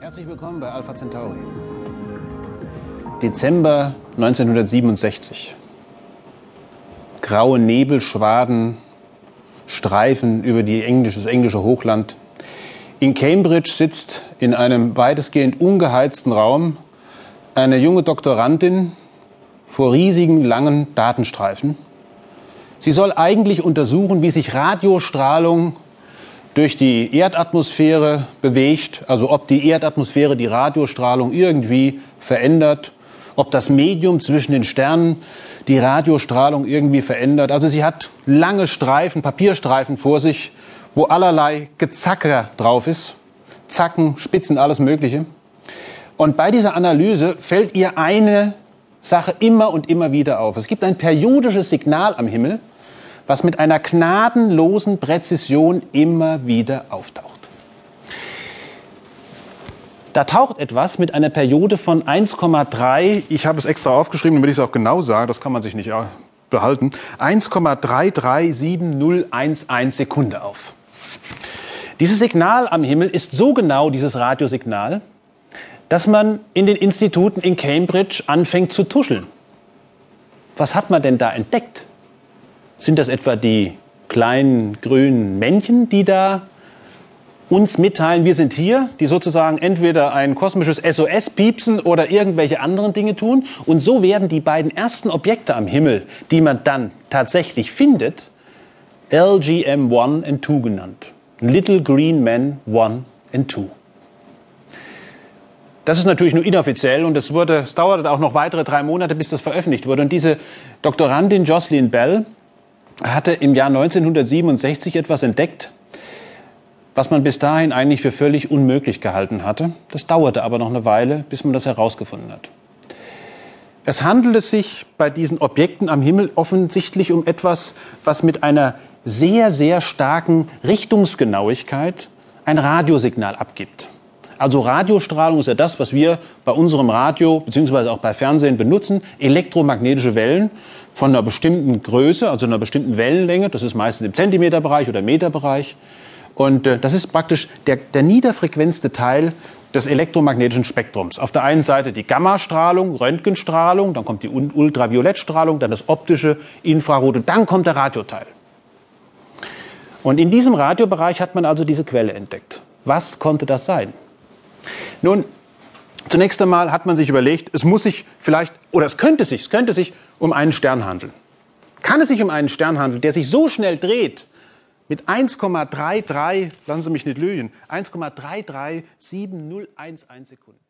Herzlich willkommen bei Alpha Centauri. Dezember 1967. Graue Nebelschwaden streifen über englische, das englische Hochland. In Cambridge sitzt in einem weitestgehend ungeheizten Raum eine junge Doktorandin vor riesigen langen Datenstreifen. Sie soll eigentlich untersuchen, wie sich Radiostrahlung durch die Erdatmosphäre bewegt, also ob die Erdatmosphäre die Radiostrahlung irgendwie verändert, ob das Medium zwischen den Sternen die Radiostrahlung irgendwie verändert. Also sie hat lange Streifen, Papierstreifen vor sich, wo allerlei Gezacker drauf ist. Zacken, Spitzen, alles Mögliche. Und bei dieser Analyse fällt ihr eine Sache immer und immer wieder auf. Es gibt ein periodisches Signal am Himmel, was mit einer gnadenlosen Präzision immer wieder auftaucht. Da taucht etwas mit einer Periode von 1,3, ich habe es extra aufgeschrieben, damit ich es auch genau sage, das kann man sich nicht behalten, 1,337011 Sekunde auf. Dieses Signal am Himmel ist so genau, dieses Radiosignal, dass man in den Instituten in Cambridge anfängt zu tuscheln. Was hat man denn da entdeckt? Sind das etwa die kleinen grünen Männchen, die da uns mitteilen, wir sind hier, die sozusagen entweder ein kosmisches SOS piepsen oder irgendwelche anderen Dinge tun. Und so werden die beiden ersten Objekte am Himmel, die man dann tatsächlich findet, LGM 1 and 2 genannt. Little Green Men 1 and 2. Das ist natürlich nur inoffiziell und es, wurde, es dauerte auch noch weitere drei Monate, bis das veröffentlicht wurde. Und diese Doktorandin Jocelyn Bell hatte im Jahr 1967 etwas entdeckt, was man bis dahin eigentlich für völlig unmöglich gehalten hatte. Das dauerte aber noch eine Weile, bis man das herausgefunden hat. Es handelte sich bei diesen Objekten am Himmel offensichtlich um etwas, was mit einer sehr, sehr starken Richtungsgenauigkeit ein Radiosignal abgibt. Also Radiostrahlung ist ja das, was wir bei unserem Radio bzw. auch bei Fernsehen benutzen, elektromagnetische Wellen von einer bestimmten Größe, also einer bestimmten Wellenlänge, das ist meistens im Zentimeterbereich oder Meterbereich. Und äh, das ist praktisch der, der niederfrequenzte Teil des elektromagnetischen Spektrums. Auf der einen Seite die Gammastrahlung, Röntgenstrahlung, dann kommt die Ultraviolettstrahlung, dann das optische, Infrarot und dann kommt der Radioteil. Und in diesem Radiobereich hat man also diese Quelle entdeckt. Was konnte das sein? Nun, zunächst einmal hat man sich überlegt, es muss sich vielleicht, oder es könnte sich, es könnte sich um einen Stern handeln. Kann es sich um einen Stern handeln, der sich so schnell dreht, mit 1,33, lassen Sie mich nicht lügen, 1,33701 Sekunden.